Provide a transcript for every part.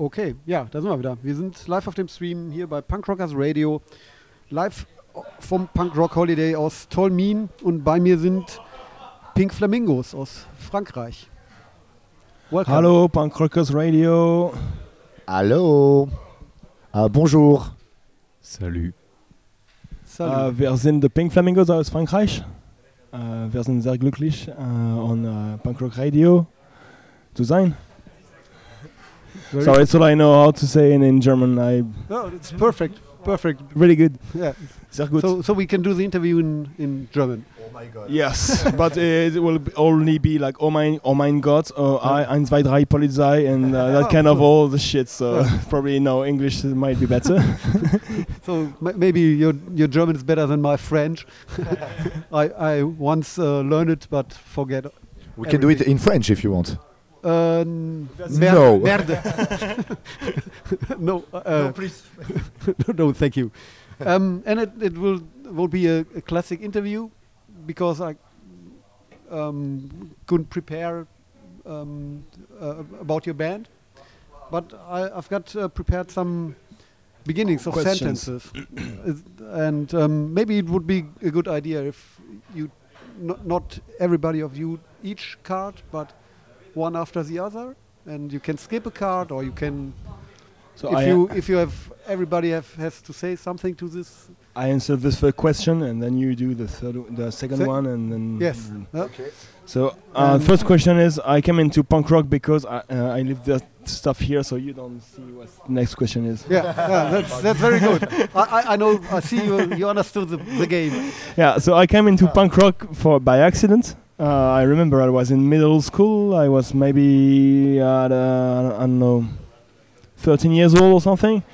Okay, ja, da sind wir wieder. Wir sind live auf dem Stream hier bei Punk Rockers Radio. Live vom Punk Rock Holiday aus Tolmin und bei mir sind Pink Flamingos aus Frankreich. Welcome. Hallo, Punk Rockers Radio. Hallo. Uh, bonjour. Salut. Salut. Uh, wir sind die Pink Flamingos aus Frankreich. Uh, wir sind sehr glücklich, on Punk Rock Radio zu sein. Very so it's all I know how to say in, in German. I no, it's perfect, perfect, really good. Yeah, sehr gut. So, so we can do the interview in in German. Oh my God. Yes, but it will only be like oh my oh mein Gott, oh I ein zwei drei Polizei and uh, that kind of all the shit. So probably no English might be better. so maybe your your German is better than my French. I I once uh, learned it but forget. We everything. can do it in French if you want. Uh, no. Merde. no. Uh, no, please. no, no, thank you. Um, and it, it will will be a, a classic interview because I um, couldn't prepare um, uh, about your band, but I, have got uh, prepared some beginnings of Questions. sentences, and um, maybe it would be a good idea if you not everybody of you each card, but one after the other, and you can skip a card or you can. So if you if you have everybody have, has to say something to this. I answer this first question, and then you do the third, the second Se one, and then. Yes. Okay. So uh, first question is, I came into punk rock because I, uh, I leave the stuff here, so you don't see what next question is. Yeah, yeah that's that's very good. I, I, I know. I see you. You understood the, the game. Yeah. So I came into punk rock for by accident. Uh, I remember I was in middle school. I was maybe at, uh, I don't know, 13 years old or something.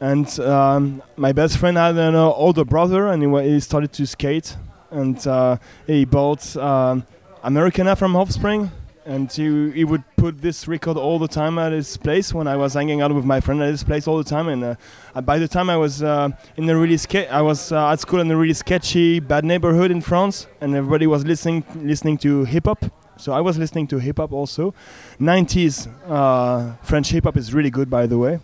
And um, my best friend had an uh, older brother, and he, he, started to skate. And uh, he bought um, Americana from Offspring, and he, he would put this record all the time at his place when I was hanging out with my friend at his place all the time. And uh, by the time I was uh, in a really ske- I was uh, at school in a really sketchy, bad neighborhood in France, and everybody was listening listening to hip hop. So I was listening to hip hop also. 90s uh, French hip hop is really good, by the way.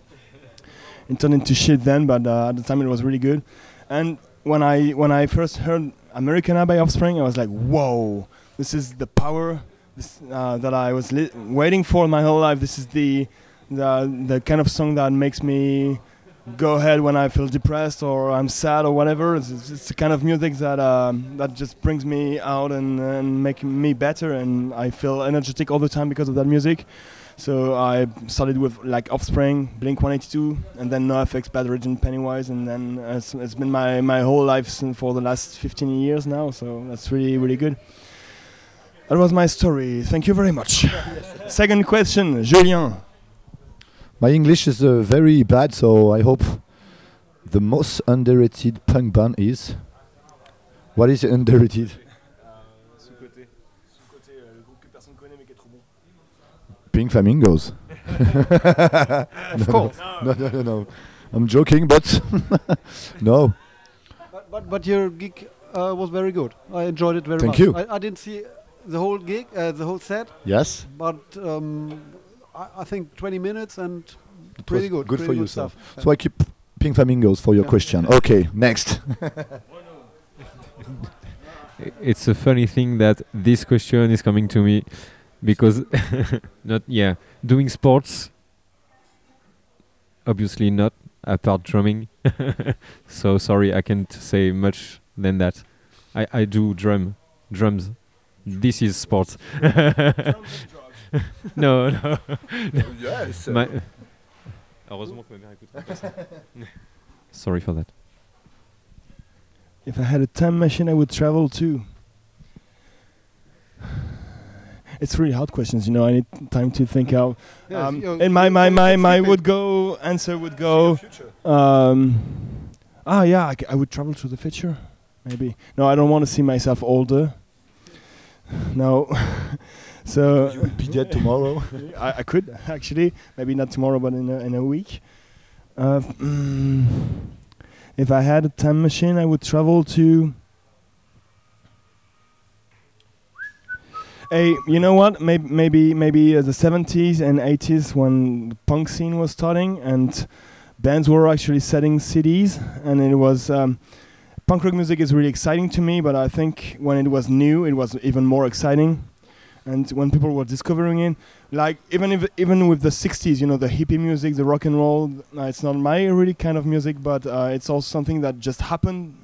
It turned into shit then, but uh, at the time it was really good. And when I when I first heard Americana by Offspring, I was like, whoa, this is the power this, uh, that I was waiting for my whole life. This is the, the the kind of song that makes me go ahead when I feel depressed or I'm sad or whatever. It's, it's the kind of music that um, that just brings me out and, and me better, and I feel energetic all the time because of that music. So I started with like Offspring, Blink 182, and then NoFX, Bad Religion, Pennywise, and then it's, it's been my, my whole life for the last 15 years now. So that's really really good. That was my story. Thank you very much. Second question, Julien. My English is uh, very bad, so I hope the most underrated punk band is. What is underrated? Pink Flamingos. of course. No, no, no, no. I'm joking, but no. But, but, but your gig uh, was very good. I enjoyed it very Thank much. you. I, I didn't see the whole gig, uh, the whole set. Yes. But um, I, I, think 20 minutes and it pretty good. Good pretty for good you, stuff. So. so I keep pink flamingos for your yeah. question. Okay, next. it's a funny thing that this question is coming to me because not yeah doing sports obviously not apart drumming so sorry i can't say much than that i i do drum drums this is sports. no, no. yes. My Heureusement que ma mère écoute Sorry for that. If I had a time machine, I would travel too. It's really hard questions, you know. I need time to think out. Um, and my my my my would go answer would go. Um, ah, yeah, I, I would travel to the future, maybe. No, I don't want to see myself older. No. so you will be dead tomorrow. I, I, could actually, maybe not tomorrow, but in a, in a week. Uh, mm, if I had a time machine, I would travel to Hey, you know what? Maybe maybe maybe uh, the 70s and 80s when the punk scene was starting and bands were actually setting cities and it was um, punk rock music is really exciting to me, but I think when it was new, it was even more exciting. And when people were discovering it, like even if even with the 60s, you know, the hippie music, the rock and roll, uh, it's not my really kind of music, but uh, it's also something that just happened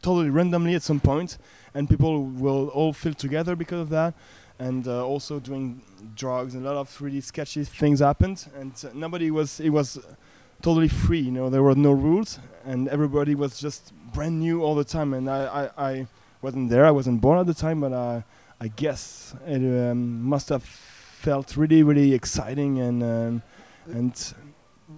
totally randomly at some point, and people will all feel together because of that and uh, also doing drugs and a lot of really sketchy things happened and uh, nobody was it was totally free you know there were no rules and everybody was just brand new all the time and i i, I wasn't there i wasn't born at the time but uh, i guess it um, must have felt really really exciting and um, and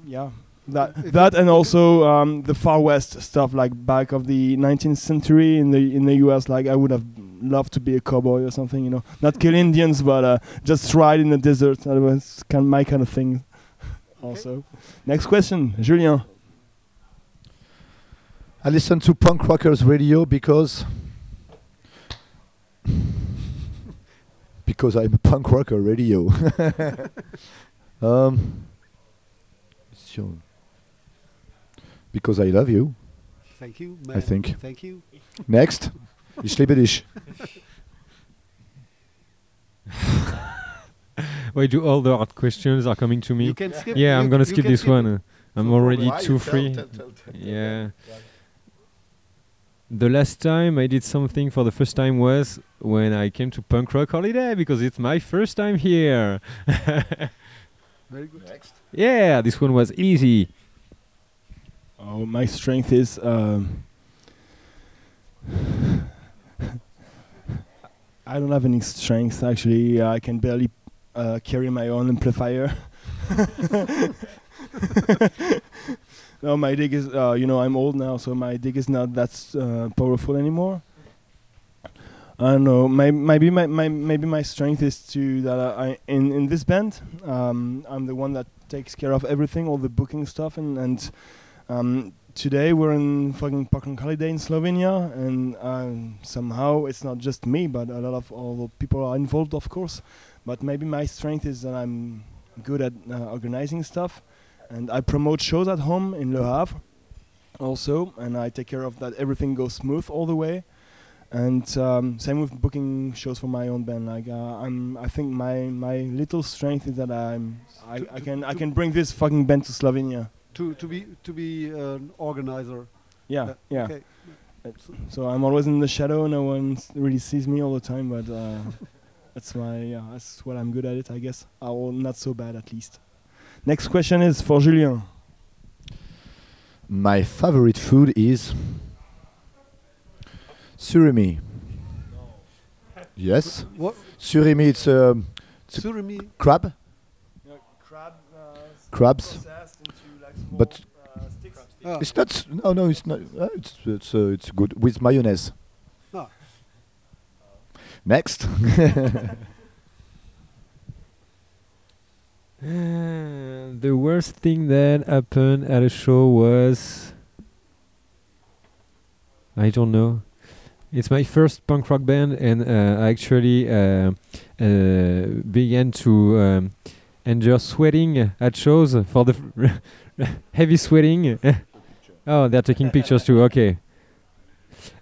yeah that that and also um, the far west stuff like back of the 19th century in the in the US like I would have loved to be a cowboy or something you know. Not kill Indians but uh, just ride in the desert that was kind of my kind of thing also next question Julien I listen to punk rockers radio because because I'm a punk rocker radio. um, so because I love you. Thank you. I think. Thank you. Next, ich liebe dich. Why do all the hard questions are coming to me? You can skip. yeah, you I'm gonna skip can this one. uh, I'm already Why? too free. tell, tell, tell, tell. Yeah. The last time I did something for the first time was when I came to Punk Rock Holiday because it's my first time here. Very good. Next. yeah, this one was easy. oh my strength is um, I don't have any strength actually I can barely uh, carry my own amplifier no, my dig is, uh, you know, I'm old now, so my dig is not that uh, powerful anymore. I don't know. May, maybe my, my maybe my strength is to that I in in this band. Um, I'm the one that takes care of everything, all the booking stuff, and and um, today we're in fucking punk rock holiday in Slovenia, and um, somehow it's not just me, but a lot of all the people are involved, of course. But maybe my strength is that I'm good at uh, organizing stuff, and I promote shows at home in Le Havre, also, and I take care of that everything goes smooth all the way. And um, same with booking shows for my own band. Like uh, I'm, I think my my little strength is that I'm, I, To- I can I can bring this fucking band to Slovenia. To to be to be an organizer. Yeah, yeah. Okay. So I'm always in the shadow. No one really sees me all the time, but uh, that's my yeah. That's what I'm good at it, I guess. Or not so bad at least. Next question is for Julien. My favorite food is surimi. Yes, What surimi. It's um, It's- surimi? crab, crab, crabs. But- Ah, It's not. No, no, it's not. Uh, it's it's uh, it's good with mayonnaise. Next. Uh, the worst thing that happened at a show was I don't know. It's my first punk rock band, and uh, I actually uh, uh, began to um, enjoy sweating at shows for the heavy sweating. oh, they're taking pictures too. Okay.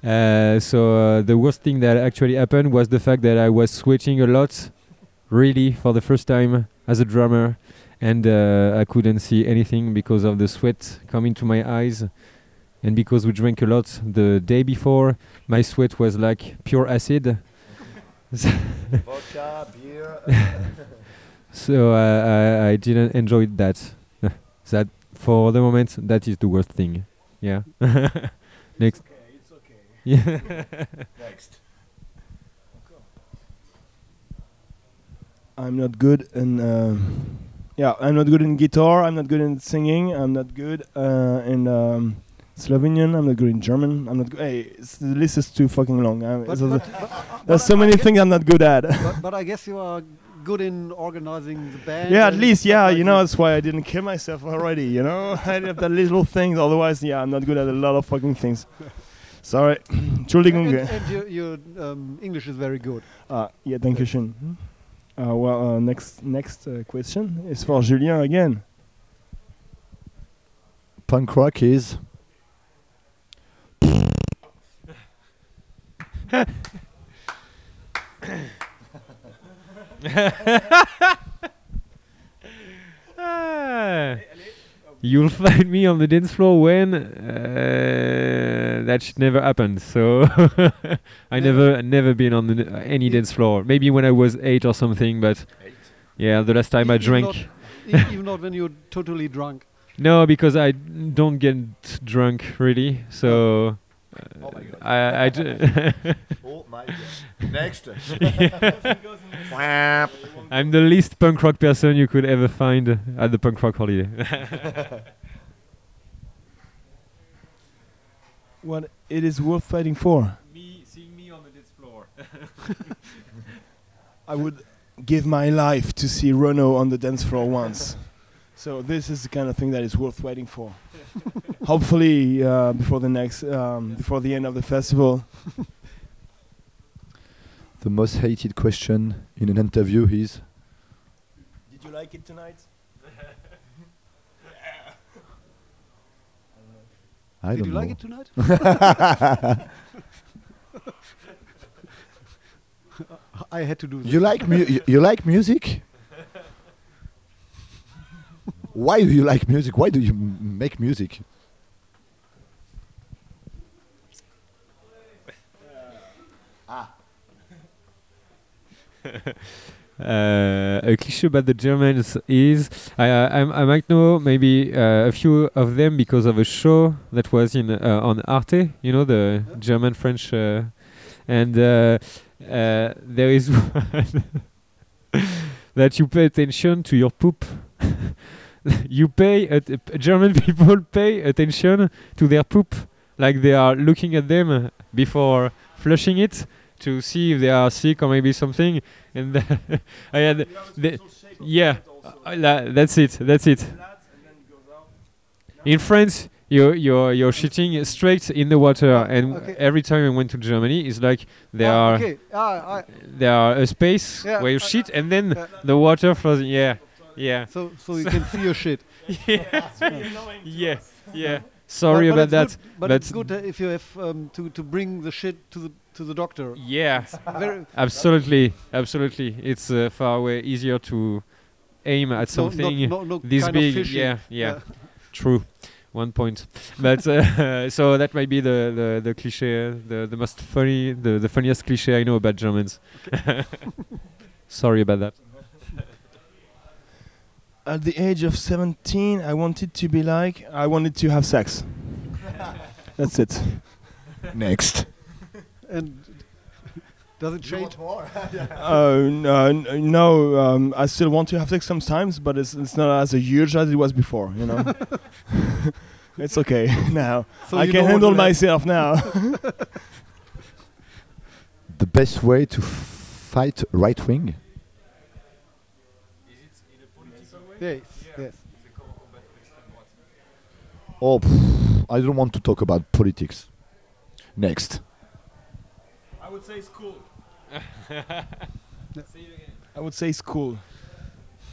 Uh, so uh, the worst thing that actually happened was the fact that I was sweating a lot, really for the first time as a drummer, and uh, I couldn't see anything because of the sweat coming to my eyes, and because we drank a lot the day before, my sweat was like pure acid. Vodka, beer. so uh, I, I didn't enjoy that. that for the moment, that is the worst thing. Yeah. Next. It's okay. Yeah. Next. I'm not good in. Um, yeah, I'm not good in guitar. I'm not good in singing. I'm not good uh, in um, Slovenian. I'm not good in German. I'm not. Go- hey, the list is too fucking long. I'm, but, but, but, but there's so I- I many things I'm not good at. But, but I guess you are good in organizing the band. yeah, at least yeah. like You know that's why I didn't kill myself already. You know, I have that little things. Otherwise, yeah, I'm not good at a lot of fucking things. Sorry. And, Entschuldigung. and your, your um, English is very good. Ah, yeah, danke schön. Uh, well, uh, next next uh, question is for Julien again. Punk rock is Ah. You'll find me on the dance floor when uh, that shit never happened. So I never never been on the, uh, any dance floor. Maybe when I was eight or something, but yeah, the last time I Even drank. not- e- even not when you're totally drunk. No, because I don't get drunk really. So Oh my God. I, I d- Oh my god. Next. I'm the least punk rock person you could ever find at the punk rock holiday. What it is worth fighting for? me seeing me on the dance floor. I would give my life to see Renaud on the dance floor once. So this is the kind of thing that is worth waiting for. Hopefully, uh, before the next, um, before the end of the festival. the most hated question in an interview is Did you like it tonight? I Did don't you know. like it tonight? I had to do this. You like mu- you, you like music? Why do you like music? Why do you m- make music? Ah. uh, a cliche about the Germans is I, I, I might know maybe uh, a few of them because of a show that was in uh, on Arte, you know the German French, uh, and uh, uh, there is one that you pay attention to your poop. you pay at, German people pay attention to their poop, like they are looking at them before flushing it to see if they are sick or maybe something. And I had, the, yeah, uh, that's it, that's it. In France, you're you're you're shitting straight in the water, and Okay. every time I went to Germany, it's like there Ah, are okay. Ah, I, there are a space Yeah, where you I- shit, and then yeah. the water flows. Yeah, yeah, so so you can see your shit. yeah, yeah. Sorry But- but about that. good- but but- it's good uh, if you have um, to to bring the shit to the to the doctor. Yeah, absolutely, absolutely. It's uh, far way easier to aim at something no, no, no this kind big. Of fishing. yeah, yeah, True. One point. but uh, so that might be the, the, the cliche, the, the most funny, the, the funniest cliche I know about Germans. Sorry about that. At the age of 17, I wanted to be like, I wanted to have sex. That's it. Next. And does it change? uh, no, no um, I still want to have sex sometimes, but it's, it's not as a huge as it was before, you know. it's okay now. So I can handle will happen. myself now. The best way to fight right wing? Is it in a political way? Yes, yes. Oh, pff, I don't want to talk about politics. Next. I would say school. I would say school.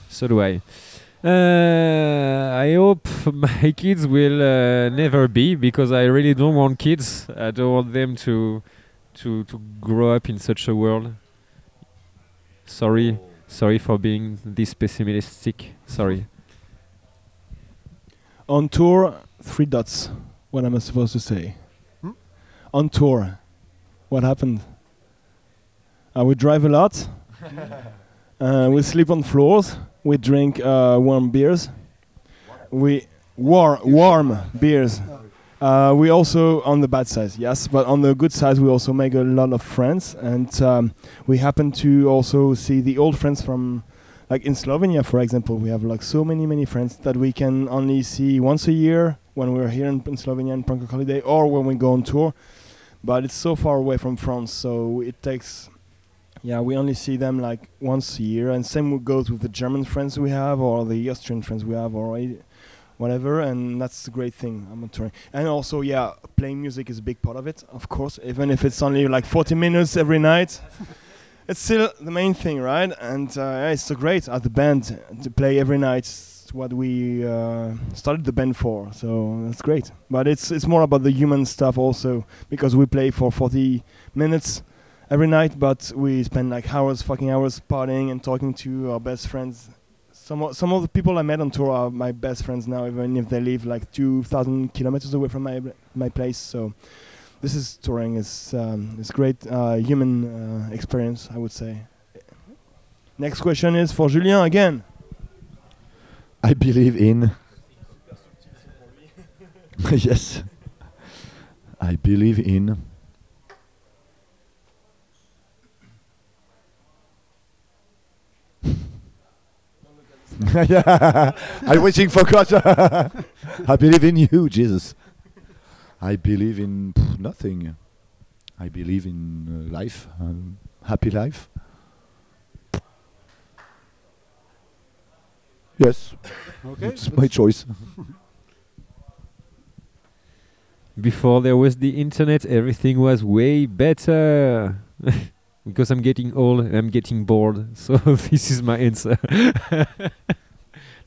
So do I. Uh, I hope my kids will uh, never be because I really don't want kids. I don't want them to to to grow up in such a world. Sorry, sorry for being this pessimistic. Sorry. On tour, three dots. What am I supposed to say? Hmm? On tour, what happened? Uh, we drive a lot. uh, we sleep on floors. We drink uh, warm beers. We warm warm beers. Uh, we also on the bad side, yes, but on the good side, we also make a lot of friends, and um, we happen to also see the old friends from like in Slovenia, for example, we have like so many many friends that we can only see once a year when we're here in, in Slovenia in Punk Holiday, or when we go on tour. But it's so far away from France, so it takes. Yeah, we only see them like once a year, and same goes with the German friends we have, or the Austrian friends we have, or whatever, and that's a great thing. I'm touring, and also yeah, playing music is a big part of it, of course. Even if it's only like 40 minutes every night, it's still the main thing, right? And uh, yeah, it's so great at the band to play every night. What we uh, started the band for, so that's great. But it's it's more about the human stuff also because we play for 40 minutes every night, but we spend like hours, fucking hours, partying and talking to our best friends. Some of, some of the people I met on tour are my best friends now, even if they live like 2,000 kilometers away from my my place. So this is touring is um, is great uh, human uh, experience, I would say. Next question is for Julien again. I believe in. yes. I believe in. Yeah, I'm waiting for God. I believe in you, Jesus. I believe in pff, nothing. I believe in uh, life, um, happy life. Yes, Okay. it's my choice. Before there was the internet, everything was way better. Because I'm getting old and I'm getting bored. So this is my answer.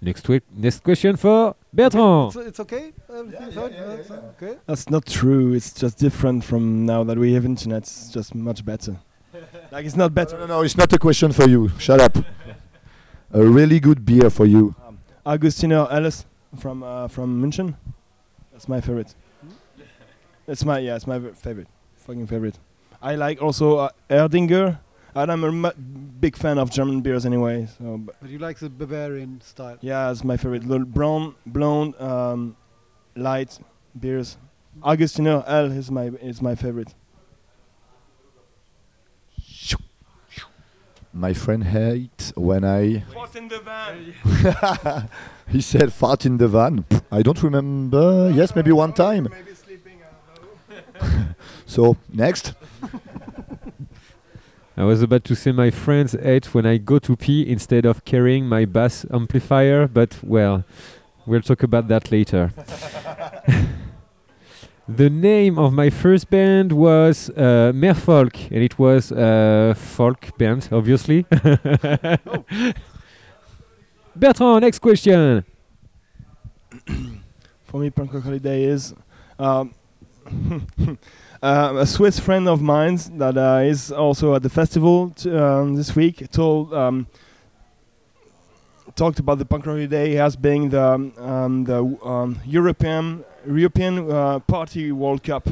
next week, next question for Bertrand. It's, it's okay. Everything fine? That's Okay. That's not true. It's just different from now that we have internet. It's just much better. like it's not better. no, no, it's not a question for you. Shut up. A really good beer for you. Um, Augustiner Helles from uh, from München. That's my favorite. That's my yeah, it's my favorite, fucking favorite. I like also uh, Erdinger, and I'm a mu- big fan of German beers anyway. So but But you like the Bavarian style. yeah, it's my favorite. Little brown, blonde, um, light beers. Augustiner L is my is my favorite. My friend hates when I. Fought in the van. he said fart in the van. I don't remember. Yes, maybe one time. Maybe sleeping. I don't know. So next. I was about to say my friends hate when I go to pee instead of carrying my bass amplifier, but well, we'll talk about that later. the name of my first band was uh, Merfolk, and it was a folk band, obviously. Bertrand, next question. for me, punk rock holiday is um, uh, a Swiss friend of mine that uh, is also at the festival um, this week. Told um, talked about the punk rock holiday as being the um, um, the um, European European uh, Party World Cup.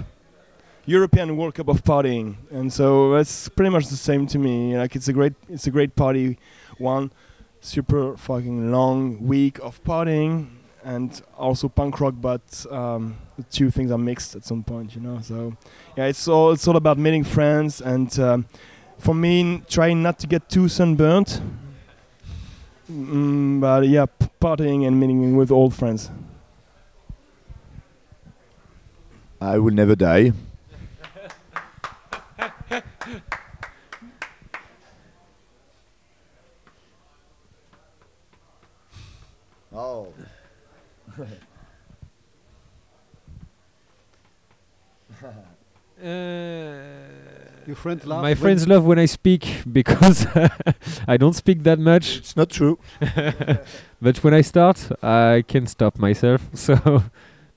European World Cup of partying, and so it's pretty much the same to me. Like it's a great, it's a great party, one super fucking long week of partying, and also punk rock, but um, the two things are mixed at some point, you know. So yeah, it's all it's all about meeting friends, and um, for me, trying not to get too sunburnt. Mm, but yeah, partying and meeting with old friends. I will never die. Your friends laugh. my friends love when I speak because I don't speak that much. It's not true. But when I start, I can't stop myself. So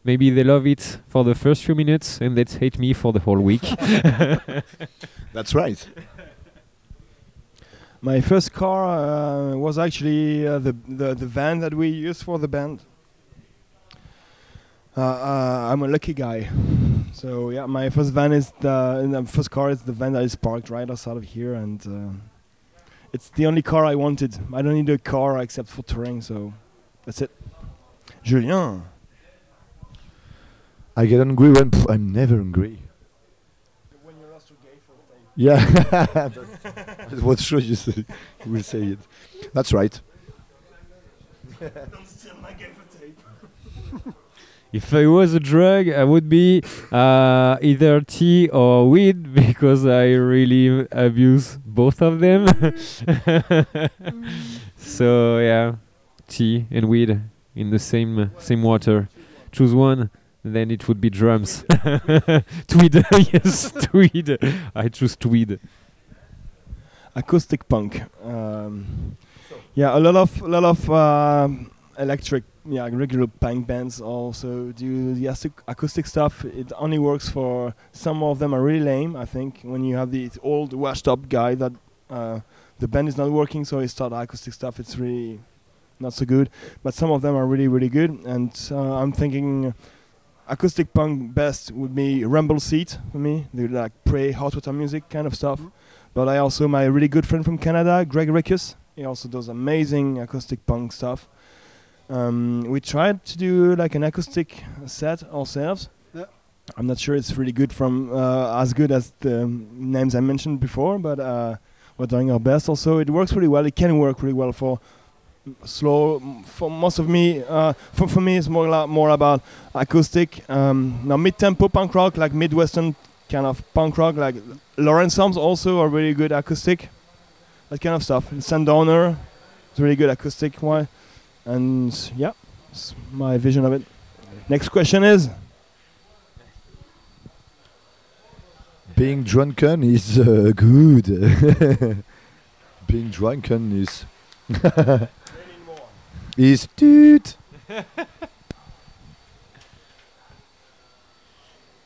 maybe they love it for the first few minutes and they hate me for the whole week. That's right. My first car uh, was actually uh, the, the the van that we used for the band. Uh, uh, I'm a lucky guy, so yeah. My first van is the, and the first car is the van that is parked right outside of here, and uh, it's the only car I wanted. I don't need a car except for touring, so that's it. Julien, I get angry when pff, I'm never angry. when you lost your gaffer Yeah, that's what sure you say. You will say it. That's right. don't steal my gaffer tape. if I was a drug, I would be uh, either tea or weed because I really abuse both of them. so yeah, tea and weed in the same same water. Choose one, then it would be drums. tweed, yes, tweed. I choose tweed. acoustic punk. Um, yeah, a lot of a lot of um electric, yeah, regular punk bands also do the acoustic- stuff. It only works for some of them are really lame. I think when you have the old washed up guy that uh, the band is not working, so he start acoustic stuff. It's really not so good. But some of them are really really good, and uh, I'm thinking. Acoustic punk best would be Rumbleseat for me. They like pray hot water music kind of stuff. But I also my really good friend from Canada, Greg Rekus. He also does amazing acoustic punk stuff. Um, we tried to do like an acoustic set ourselves. Yeah. I'm not sure it's really good from uh, as good as the names I mentioned before, but uh, we're doing our best. Also, it works really well. It can work really well for slow. For most of me, uh, for for me, it's more la- more about acoustic. Um, now mid-tempo punk rock, like midwestern kind of punk rock, like Lawrence Arms also are really good acoustic. That kind of stuff. Sundowner is really good acoustic one. And yeah, it's my vision of it. Next question is Being drunken is uh, good. Being drunken is is dude.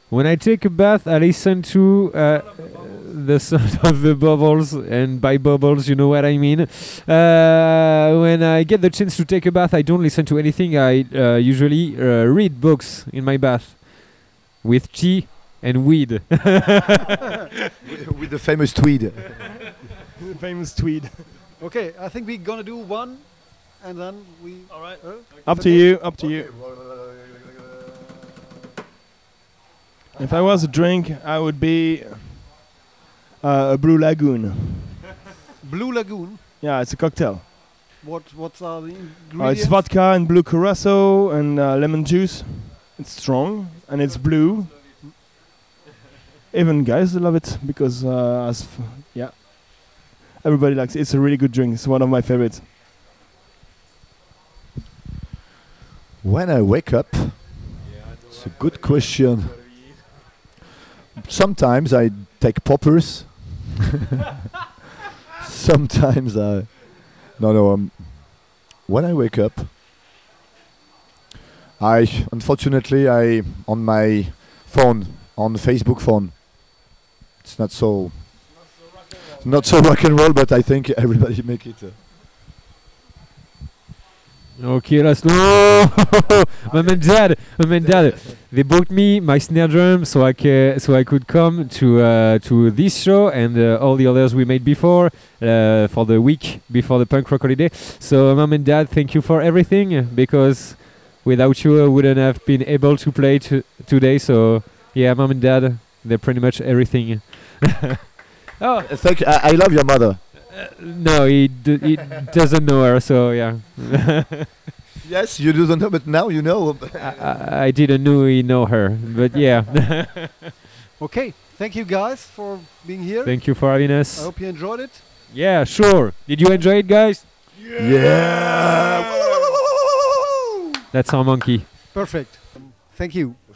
When I take a bath, I listen to uh, the sound of the bubbles, and by bubbles, you know what I mean. Uh, when I get the chance to take a bath, I don't listen to anything. I uh, usually uh, read books in my bath with tea and weed. with the famous tweed. famous tweed. Okay, I think we're gonna do one, and then we. All right. Uh, Up to you. Up to you. If I was a drink, I would be uh, a Blue Lagoon. Blue Lagoon. Yeah, it's a cocktail. What What are the ingredients? Uh, it's vodka and blue curacao and uh, lemon juice. It's strong and it's blue. Even guys love it because uh, as f- yeah, everybody likes it. It's a really good drink. It's one of my favorites. When I wake up, it's a good question. Sometimes I take poppers. Sometimes I. No, no. Um, when I wake up, I unfortunately I on my phone on Facebook phone. It's not so. Not so rock and roll, but I think everybody make it. Uh, Okay, let's no. mom and dad, mom and dad, they booked me my snare drum so I ca- so I could come to uh, to this show and uh, all the others we made before uh, for the week before the punk rock holiday. So mom and dad, thank you for everything because without you I wouldn't have been able to play to today. So yeah, mom and dad, they're pretty much everything. oh thank you. I, I love your mother. Uh, no, he d- he doesn't know her. So yeah. Yes, you don't know, but now you know. I, I, I didn't know he know her, but yeah. Okay, thank you guys for being here. Thank you for having us. I hope you enjoyed it. Yeah, sure. Did you enjoy it, guys? yeah. That's our monkey. Perfect. Thank you.